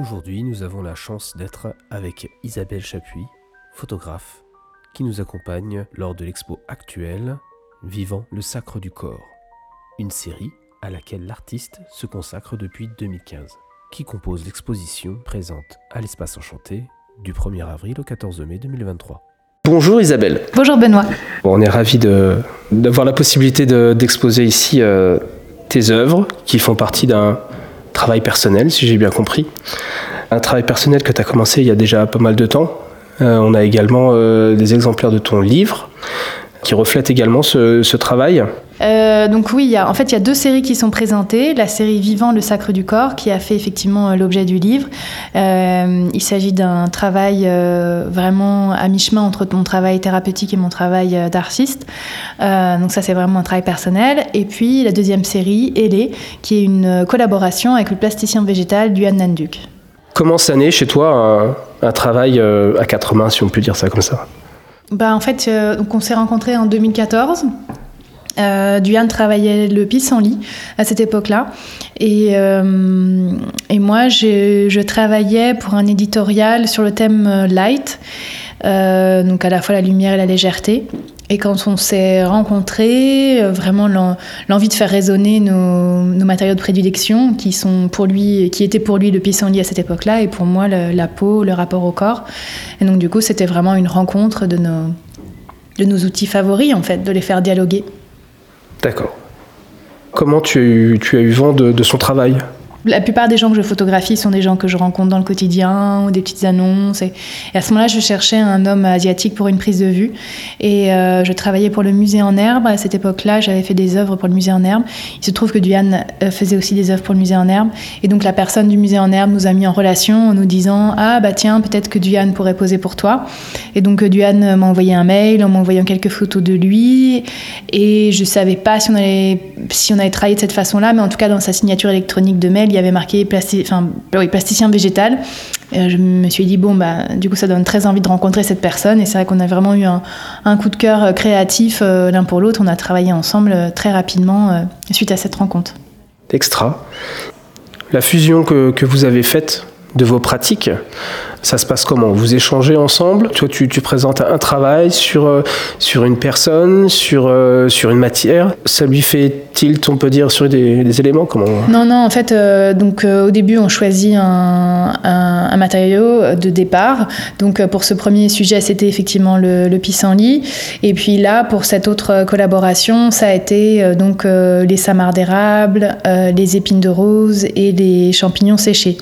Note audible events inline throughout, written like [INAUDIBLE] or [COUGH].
Aujourd'hui, nous avons la chance d'être avec Isabelle Chapuis, photographe, qui nous accompagne lors de l'expo actuelle Vivant le sacre du corps, une série à laquelle l'artiste se consacre depuis 2015, qui compose l'exposition présente à l'Espace Enchanté du 1er avril au 14 mai 2023. Bonjour Isabelle. Bonjour Benoît. on est ravis d'avoir la possibilité d'exposer ici euh, tes œuvres qui font partie d'un travail personnel, si j'ai bien compris. Un travail personnel que tu as commencé il y a déjà pas mal de temps. Euh, on a également euh, des exemplaires de ton livre qui reflètent également ce, travail. Euh, donc oui, en fait, il y a deux séries qui sont présentées. La série Vivant, le sacre du corps, qui a fait effectivement l'objet du livre. il s'agit d'un travail vraiment à mi-chemin entre mon travail thérapeutique et mon travail d'artiste. donc ça, c'est vraiment un travail personnel. Et puis la deuxième série, Elé, qui est une collaboration avec le plasticien végétal Duan Nanduk. Comment ça naît chez toi un, travail euh, à quatre mains, si on peut dire ça comme ça bah, En fait, euh, on s'est rencontrés en 2014. Euh, Duane travaillait le pissenlit à cette époque-là. Et, euh, et moi, je travaillais pour un éditorial sur le thème light, donc à la fois la lumière et la légèreté. Et quand on s'est rencontrés, euh, vraiment l'envie de faire résonner nos, matériaux de prédilection, qui sont pour lui, qui étaient pour lui le pissenlit à cette époque-là, et pour moi la peau, le rapport au corps. Et donc du coup, c'était vraiment une rencontre de nos, de nos outils favoris, en fait, de les faire dialoguer. D'accord. Comment tu as eu vent de son travail? La plupart des gens que je photographie sont des gens que je rencontre dans le quotidien ou des petites annonces. Et, à ce moment-là, je cherchais un homme asiatique pour une prise de vue. Et euh, je travaillais pour le musée en herbe. À cette époque-là, j'avais fait des œuvres pour le musée en herbe. Il se trouve que Duane euh, faisait aussi des œuvres pour le musée en herbe. Et donc la personne du musée en herbe nous a mis en relation en nous disant Ah, bah tiens, peut-être que Duane pourrait poser pour toi. Et donc Duane m'a envoyé un mail en m'envoyant quelques photos de lui. Et je savais pas si on allait, si on allait travailler de cette façon-là, mais en tout cas, dans sa signature électronique de mail, il y avait marqué enfin, plasticien végétal. je me suis dit, bon, bah, du coup, ça donne très envie de rencontrer cette personne. Et c'est vrai qu'on a vraiment eu un, coup de cœur euh, créatif euh, l'un pour l'autre. On a travaillé ensemble euh, très rapidement suite à cette rencontre. Extra. La fusion que, que vous avez faite de vos pratiques, ça se passe comment? Vous échangez ensemble? Toi, tu, présentes un travail sur, euh, sur une personne, sur, euh, sur une matière. Ça lui fait tilt, on peut dire, sur des, éléments? Comment? Non, non, en fait, euh, donc, au début, on choisit un, un, matériau de départ. Donc, pour ce premier sujet, c'était effectivement le, le pissenlit. Et puis là, pour cette autre collaboration, ça a été donc les samars d'érable, les épines de rose et les champignons séchés.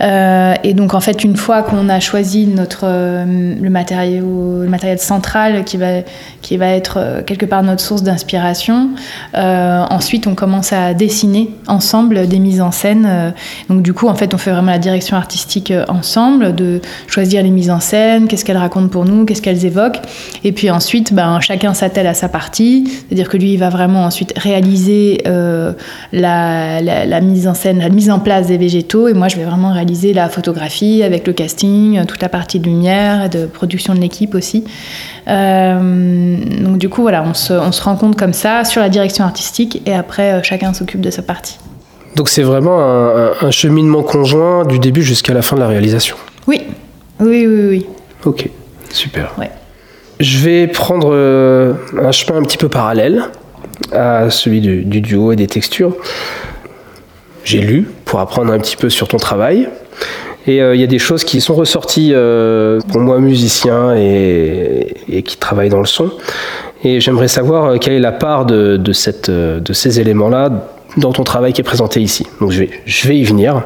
et donc, en fait, une fois qu'on a choisi notre, euh, le, le matériel central qui va, qui va être euh, quelque part notre source d'inspiration, euh, ensuite on commence à dessiner ensemble des mises en scène. donc du coup, en fait, on fait vraiment la direction artistique ensemble, de choisir les mises en scène, qu'est-ce qu'elles racontent pour nous, qu'est-ce qu'elles évoquent. Et puis ensuite, ben, chacun s'attelle à sa partie, c'est-à-dire que lui, il va vraiment ensuite réaliser la, mise en scène, la mise en place des végétaux, et moi, je vais vraiment réaliser la photographie avec le casting toute la partie de lumière de production de l'équipe aussi. Euh, donc du coup, voilà, on se, on se, rend compte comme ça sur la direction artistique et après, euh, chacun s'occupe de sa partie. Donc c'est vraiment un, cheminement conjoint du début jusqu'à la fin de la réalisation. Oui, oui, oui, oui. Ok, super. Ouais. Je vais prendre euh, un chemin un petit peu parallèle à celui du, du duo et des textures. J'ai lu pour apprendre un petit peu sur ton travail. Et euh, il y a des choses qui sont ressorties euh, pour moi, musicien et, qui travaille dans le son. Et j'aimerais savoir euh, quelle est la part de, ces éléments-là dans ton travail qui est présenté ici. Donc je vais, y venir.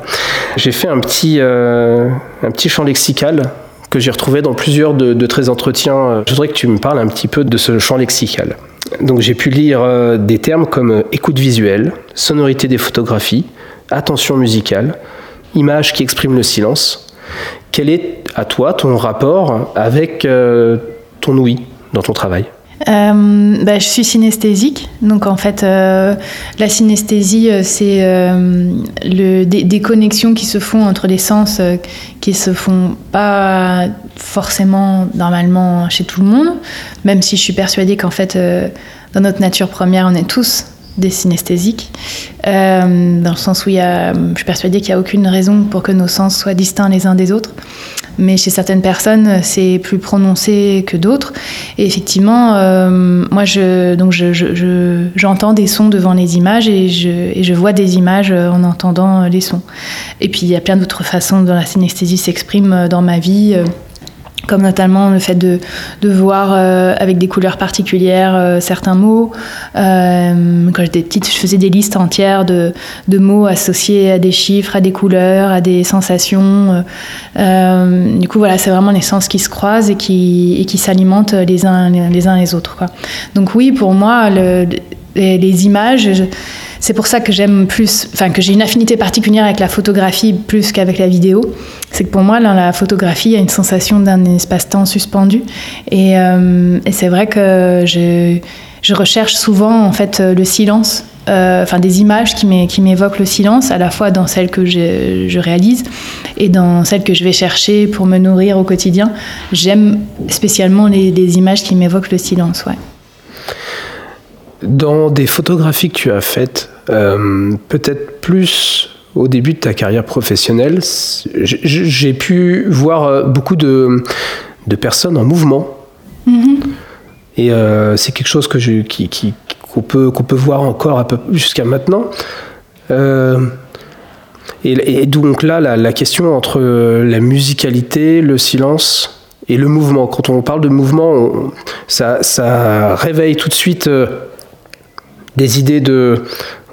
J'ai fait un petit, un petit champ lexical que j'ai retrouvé dans plusieurs de, de tes entretiens. Je voudrais que tu me parles un petit peu de ce champ lexical. Donc j'ai pu lire des termes comme écoute visuelle, sonorité des photographies, attention musicale, image qui exprime le silence. Quel est à toi ton rapport avec euh, ton ouïe dans ton travail? Euh, bah, je suis synesthésique, donc en fait, euh, la synesthésie, c'est le, des, connexions qui se font entre les sens qui se font pas forcément normalement chez tout le monde, même si je suis persuadée qu'en fait, dans notre nature première, on est tous des synesthésiques, euh, dans le sens où il y a, je suis persuadée qu'il n'y a aucune raison pour que nos sens soient distincts les uns des autres. Mais chez certaines personnes, c'est plus prononcé que d'autres. Et effectivement, euh, moi, je, donc je, j'entends des sons devant les images et je, et je vois des images en entendant les sons. Et puis, il y a plein d'autres façons dont la synesthésie s'exprime dans ma vie comme notamment le fait de, de voir euh, avec des couleurs particulières euh, certains mots. Euh, quand j'étais petite, je faisais des listes entières de, de, mots associés à des chiffres, à des couleurs, à des sensations. du coup, voilà, c'est vraiment les sens qui se croisent et qui, et qui s'alimentent les uns les, uns les autres. Quoi. Donc oui, pour moi, le, les, images... c'est pour ça que j'aime plus, enfin que j'ai une affinité particulière avec la photographie plus qu'avec la vidéo. C'est que pour moi, dans la photographie, il y a une sensation d'un espace-temps suspendu. Et, euh, c'est vrai que je, recherche souvent en fait le silence, euh, enfin des images qui m'évoquent le silence, à la fois dans celles que je, je, réalise et dans celles que je vais chercher pour me nourrir au quotidien. J'aime spécialement les, les, images qui m'évoquent le silence. Ouais. Dans des photographies que tu as faites, euh, peut-être plus au début de ta carrière professionnelle, j'ai pu voir euh, beaucoup de, de, personnes en mouvement. Mm-hmm. Et euh, c'est quelque chose que je, qui, qu'on peut, qu'on peut voir encore jusqu'à maintenant. et, donc là, la, la, question entre la musicalité, le silence et le mouvement. Quand on parle de mouvement, ça, ça, réveille tout de suite des idées de,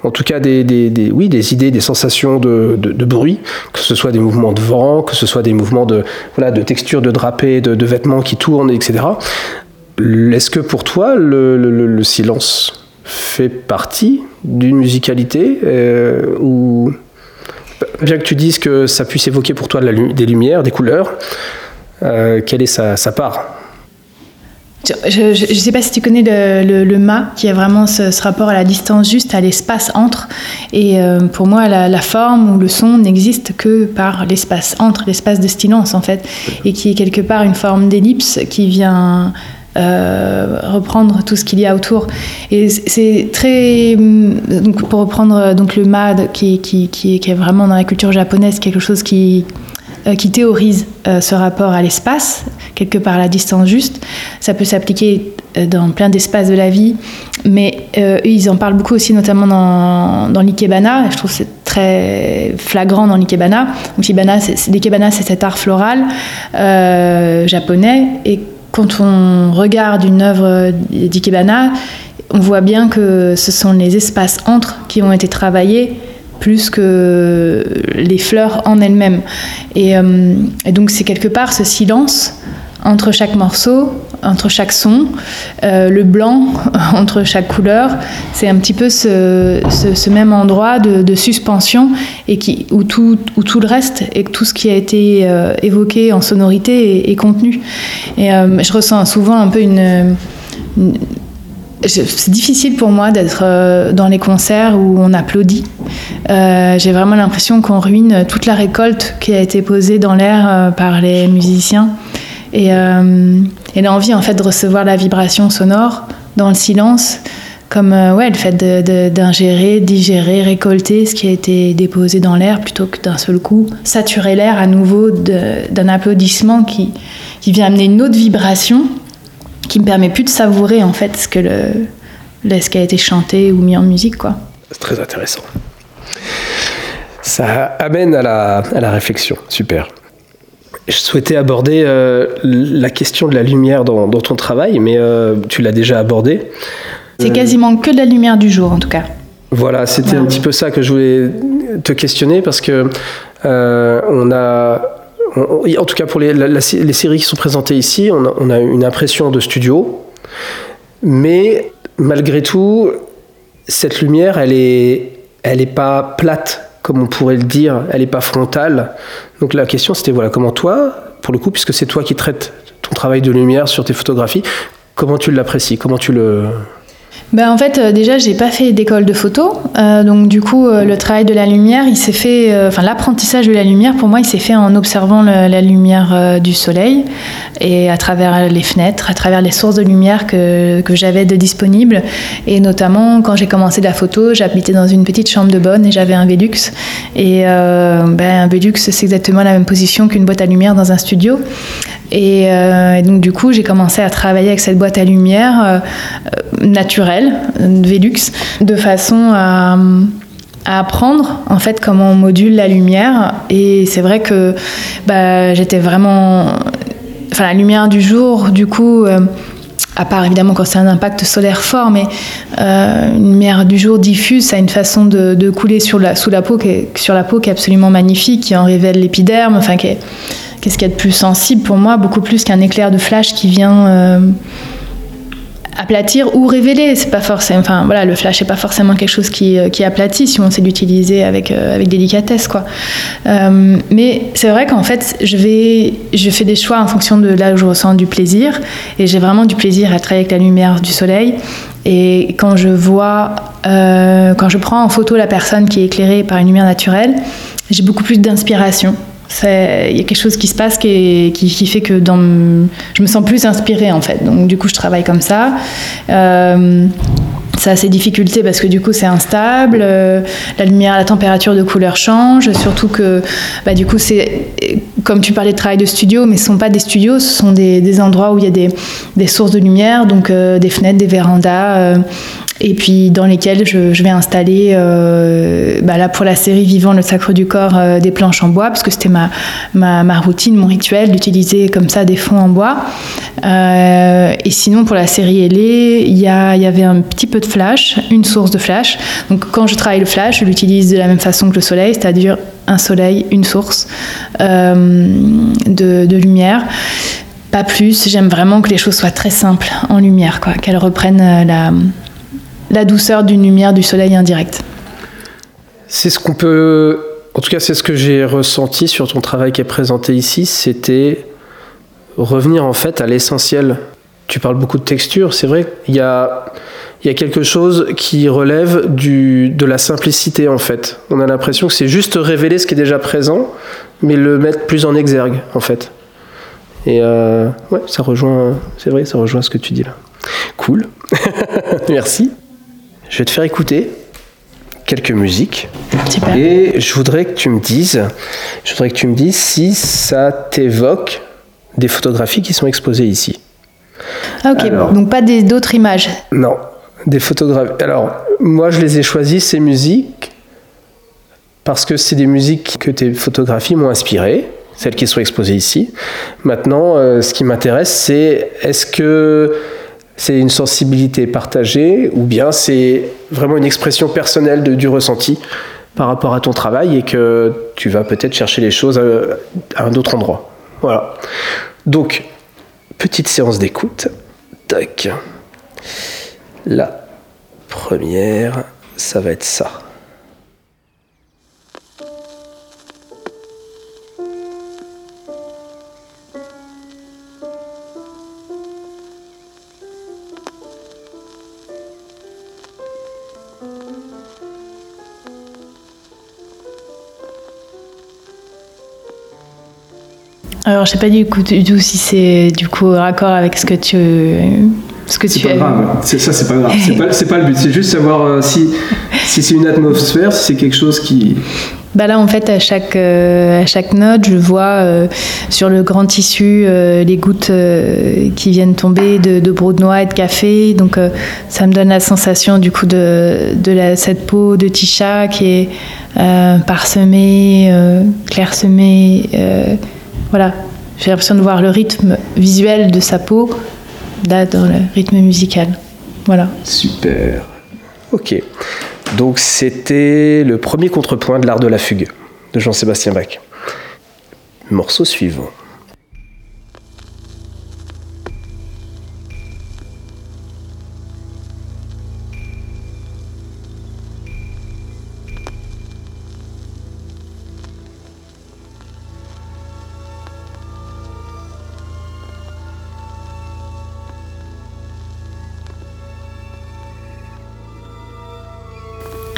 en tout cas des, des, oui, des idées, des sensations de, de, bruit, que ce soit des mouvements de vent, que ce soit des mouvements de, voilà, de texture de drapé, de, vêtements qui tournent, etc. Est-ce que pour toi, le, le, silence fait partie d'une musicalité euh, ou bien que tu dises que ça puisse évoquer pour toi des lumières, des couleurs, euh, quelle est sa part? Je ne sais pas si tu connais le, le, mât, qui a vraiment ce, rapport à la distance juste, à l'espace entre. Et euh, pour moi, la, forme ou le son n'existe que par l'espace entre, l'espace de silence en fait, et qui est quelque part une forme d'ellipse qui vient euh, reprendre tout ce qu'il y a autour. Et c'est très. Donc, pour reprendre donc, le mât, qui, est vraiment dans la culture japonaise, quelque chose qui euh, théorise euh, ce rapport à l'espace, quelque part la distance juste. Ça peut s'appliquer euh, dans plein d'espaces de la vie, mais ils en parlent beaucoup aussi, notamment dans, dans l'ikebana. Je trouve que c'est très flagrant dans l'ikebana. L'ikebana, c'est cet art floral japonais, et quand on regarde une œuvre d'ikebana, on voit bien que ce sont les espaces entre qui ont été travaillés plus que les fleurs en elles-mêmes. Euh, et, donc c'est quelque part ce silence entre chaque morceau, entre chaque son, euh, le blanc [LAUGHS] entre chaque couleur, c'est un petit peu ce, même endroit de, suspension et qui, où, tout, où tout le reste et tout ce qui a été euh, évoqué en sonorité est, contenu. Et je ressens souvent un peu une c'est difficile pour moi d'être euh, dans les concerts où on applaudit. Euh, j'ai vraiment l'impression qu'on ruine toute la récolte qui a été posée dans l'air euh, par les musiciens. Et, et l'envie en fait de recevoir la vibration sonore dans le silence, comme ouais, le fait d'ingérer, digérer, récolter ce qui a été déposé dans l'air plutôt que d'un seul coup saturer l'air à nouveau d'un applaudissement qui, qui vient amener une autre vibration qui me permet plus de savourer en fait ce que le, ce qui a été chanté ou mis en musique quoi. C'est très intéressant. Ça amène à la, à la réflexion, super. Je souhaitais aborder euh, la question de la lumière dans, dans ton travail, mais euh, tu l'as déjà abordé. C'est quasiment que de la lumière du jour en tout cas. Voilà, c'était un petit peu ça que je voulais te questionner parce que euh, on a en tout cas pour les, les, séries qui sont présentées ici, on a, une impression de studio, mais malgré tout, cette lumière, elle est, elle est pas plate comme on pourrait le dire, elle n'est pas frontale. Donc la question c'était voilà comment toi, pour le coup, puisque c'est toi qui traites ton travail de lumière sur tes photographies, comment tu l'apprécies, comment tu le ben, en fait, euh, déjà, j'ai pas fait d'école de photo, euh, donc du coup, euh, le travail de la lumière, il s'est fait, enfin l'apprentissage de la lumière, pour moi, il s'est fait en observant la lumière du soleil et à travers les fenêtres, à travers les sources de lumière que, que j'avais de disponibles, et notamment quand j'ai commencé la photo, j'habitais dans une petite chambre de bonne et j'avais un Velux, et ben, un Velux, c'est exactement la même position qu'une boîte à lumière dans un studio. Et, donc du coup, j'ai commencé à travailler avec cette boîte à lumière naturelle, Velux, de façon à, apprendre en fait comment on module la lumière. Et c'est vrai que bah, j'étais vraiment, enfin la lumière du jour, du coup. Euh, à part évidemment quand c'est un impact solaire fort, mais euh, une lumière du jour diffuse, ça a une façon de, couler sur la, sous la peau qui est, absolument magnifique, qui en révèle l'épiderme, enfin qu'est-ce qu'il y a de plus sensible pour moi, beaucoup plus qu'un éclair de flash qui vient euh, aplatir ou révéler. C'est pas forcément, enfin voilà, le flash n'est pas forcément quelque chose qui, euh, qui aplatit si on sait l'utiliser avec, euh, avec délicatesse quoi. Euh, mais c'est vrai qu'en fait, je vais, je fais des choix en fonction de là où je ressens du plaisir et j'ai vraiment du plaisir à travailler avec la lumière du soleil. Et quand je vois, quand je prends en photo la personne qui est éclairée par une lumière naturelle, j'ai beaucoup plus d'inspiration il y a quelque chose qui se passe qui, fait que je me sens plus inspirée en fait. Donc du coup, je travaille comme ça. Euh, ça a ses difficultés parce que du coup c'est instable, euh, la lumière, la température de couleur change, surtout que bah, du coup c'est comme tu parlais de travail de studio, mais ce ne sont pas des studios, ce sont des, endroits où il y a des, sources de lumière, donc euh, des fenêtres, des vérandas, et puis dans lesquelles je, vais installer, euh, bah là pour la série Vivant le sacre du corps, euh, des planches en bois, parce que c'était ma, ma, ma, routine, mon rituel d'utiliser comme ça des fonds en bois. Euh, et sinon pour la série Ailée, il y, y, avait un petit peu de flash, une source de flash. Donc quand je travaille le flash, je l'utilise de la même façon que le soleil, c'est-à-dire un soleil, une source de, de lumière pas plus. J'aime vraiment que les choses soient très simples en lumière, quoi, qu'elles reprennent la, la douceur d'une lumière du soleil indirect. C'est ce qu'on peut. En tout cas, c'est ce que j'ai ressenti sur ton travail qui est présenté ici. C'était revenir en fait à l'essentiel. Tu parles beaucoup de texture, c'est vrai. Il y a, y a quelque chose qui relève du, de la simplicité en fait. On a l'impression que c'est juste révéler ce qui est déjà présent, mais le mettre plus en exergue en fait. Et euh, ouais, ça rejoint, c'est vrai, ça rejoint ce que tu dis là. Cool. [LAUGHS] Merci. Je vais te faire écouter quelques musiques. Et je voudrais que tu me dises, je voudrais que tu me dises si ça t'évoque des photographies qui sont exposées ici. Ah, ok, donc pas d'autres images. Non, des photographies. Alors, moi, je les ai choisies, ces musiques, parce que c'est des musiques que tes photographies m'ont inspiré, celles qui sont exposées ici. Maintenant, euh, ce qui m'intéresse, c'est est-ce que c'est une sensibilité partagée ou bien c'est vraiment une expression personnelle du ressenti par rapport à ton travail et que tu vas peut-être chercher les choses à, un autre endroit. Voilà. Donc, petite séance d'écoute. Tac. La première, ça va être ça. Alors, je sais pas du, coup, du tout si c'est du coup raccord avec ce que tu ce que tu pas grave. C'est ça, c'est pas grave. C'est pas, pas le but. C'est juste savoir euh, si, si c'est une atmosphère, si c'est quelque chose qui. Bah là, en fait, à chaque, euh, à chaque note, je vois euh, sur le grand tissu les gouttes qui viennent tomber de, de brou de noix et de café. Donc, ça me donne la sensation, du coup, de, de la, cette peau de Tisha qui est parsemée, clairsemée voilà, j'ai l'impression de voir le rythme visuel de sa peau dans le rythme musical. Voilà. Super. Ok. Donc c'était le premier contrepoint de l'art de la fugue de Jean-Sébastien Bach. Morceau suivant.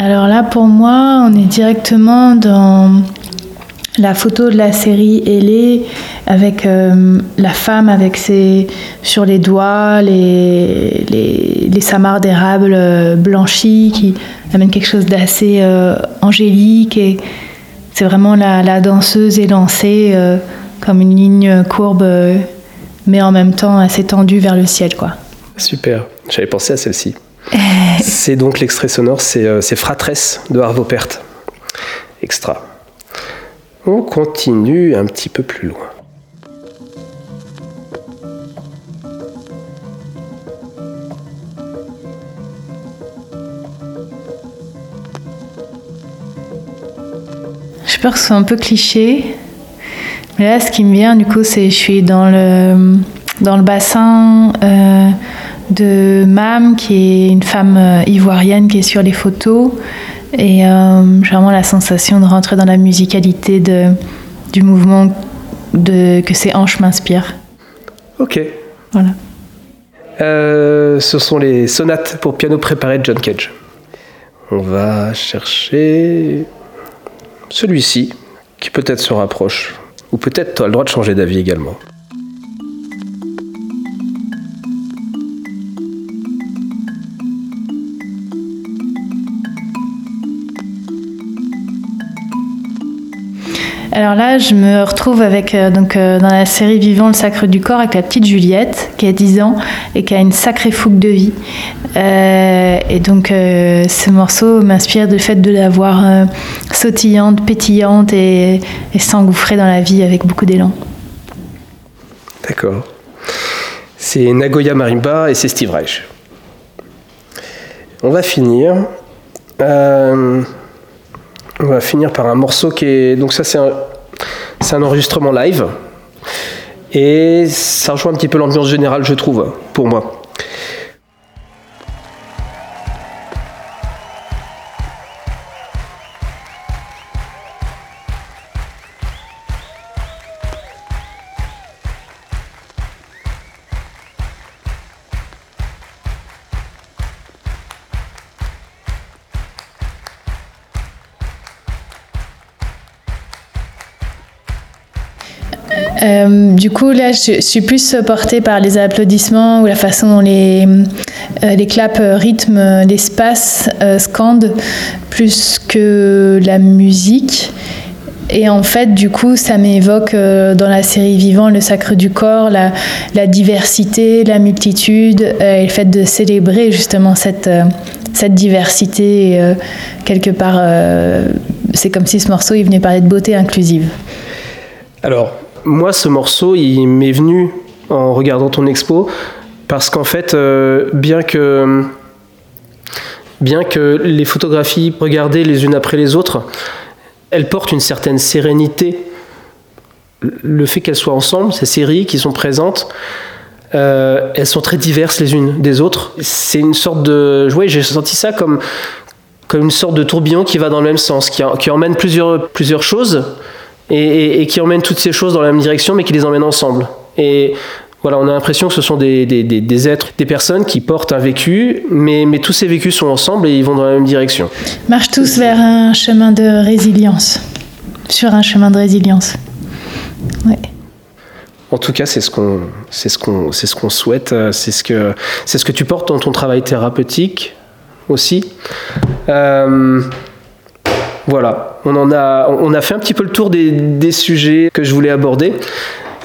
Alors là, pour moi, on est directement dans la photo de la série Ellie avec euh, la femme avec ses sur les doigts les, les, les d'érable euh, blanchis qui amène quelque chose d'assez euh, angélique et c'est vraiment la, la, danseuse élancée comme une ligne courbe mais en même temps assez tendue vers le ciel quoi. Super, j'avais pensé à celle-ci. C'est donc l'extrait sonore, c'est Fratresse de Arvo Pärt. Extra. On continue un petit peu plus loin. J'ai peur que ce soit un peu cliché. Mais là, ce qui me vient, du coup, c'est je suis dans le, dans le bassin euh, de Mam, qui est une femme euh, ivoirienne qui est sur les photos. Et euh, j'ai vraiment la sensation de rentrer dans la musicalité de, du mouvement de, que ces hanches m'inspirent. Ok. Voilà. Euh, ce sont les sonates pour piano préparé de John Cage. On va chercher celui-ci, qui peut-être se rapproche. Ou peut-être tu as le droit de changer d'avis également. Alors là, je me retrouve avec, euh, euh, dans la série Vivant le sacre du corps avec la petite Juliette, qui a 10 ans et qui a une sacrée fougue de vie. Euh, et donc, ce morceau m'inspire du fait de la voir sautillante, pétillante et, et s'engouffrer dans la vie avec beaucoup d'élan. D'accord. C'est Nagoya Marimba et c'est Steve Reich. On va finir. On va finir par un morceau qui est. Donc, ça, c'est un, c'est un enregistrement live. Et ça rejoint un petit peu l'ambiance générale, je trouve, pour moi. Euh, du coup, là, je, suis plus portée par les applaudissements ou la façon dont les, euh, les claps rythment l'espace, euh, scandent, plus que la musique. Et en fait, du coup, ça m'évoque dans la série Vivant le sacre du corps, la, la diversité, la multitude, et le fait de célébrer justement cette, cette diversité. quelque part, c'est comme si ce morceau, il venait parler de beauté inclusive. Alors, moi, ce morceau, il m'est venu en regardant ton expo, parce qu'en fait, euh, bien que bien que les photographies regardées les unes après les autres, elles portent une certaine sérénité. Le fait qu'elles soient ensemble, ces séries qui sont présentes, euh, elles sont très diverses les unes des autres. C'est une sorte de... Oui, j'ai senti ça comme, comme une sorte de tourbillon qui va dans le même sens, qui, qui emmène plusieurs, plusieurs choses, et, qui emmènent toutes ces choses dans la même direction, mais qui les emmènent ensemble. Et voilà, on a l'impression que ce sont des, des, des, êtres, des personnes qui portent un vécu, mais, mais, tous ces vécus sont ensemble et ils vont dans la même direction. Marchent tous vers un chemin de résilience, sur un chemin de résilience. Ouais. En tout cas, c'est ce qu'on, c'est ce qu'on, c'est ce qu'on souhaite. C'est ce que, c'est ce que tu portes dans ton travail thérapeutique aussi. Euh, voilà, on, a, fait un petit peu le tour des, sujets que je voulais aborder.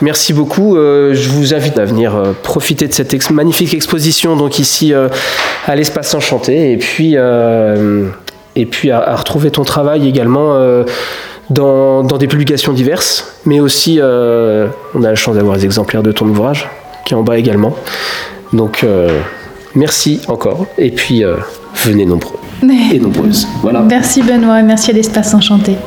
Merci beaucoup. Euh, je vous invite à venir euh, profiter de cette magnifique exposition donc ici euh, à l'espace enchanté et puis, à, retrouver ton travail également dans, dans, des publications diverses, mais aussi on a la chance d'avoir des exemplaires de ton ouvrage qui est en bas également. Donc merci encore et puis venez nombreux et nombreuses. Voilà. Merci Benoît, merci à l'Espace Enchanté.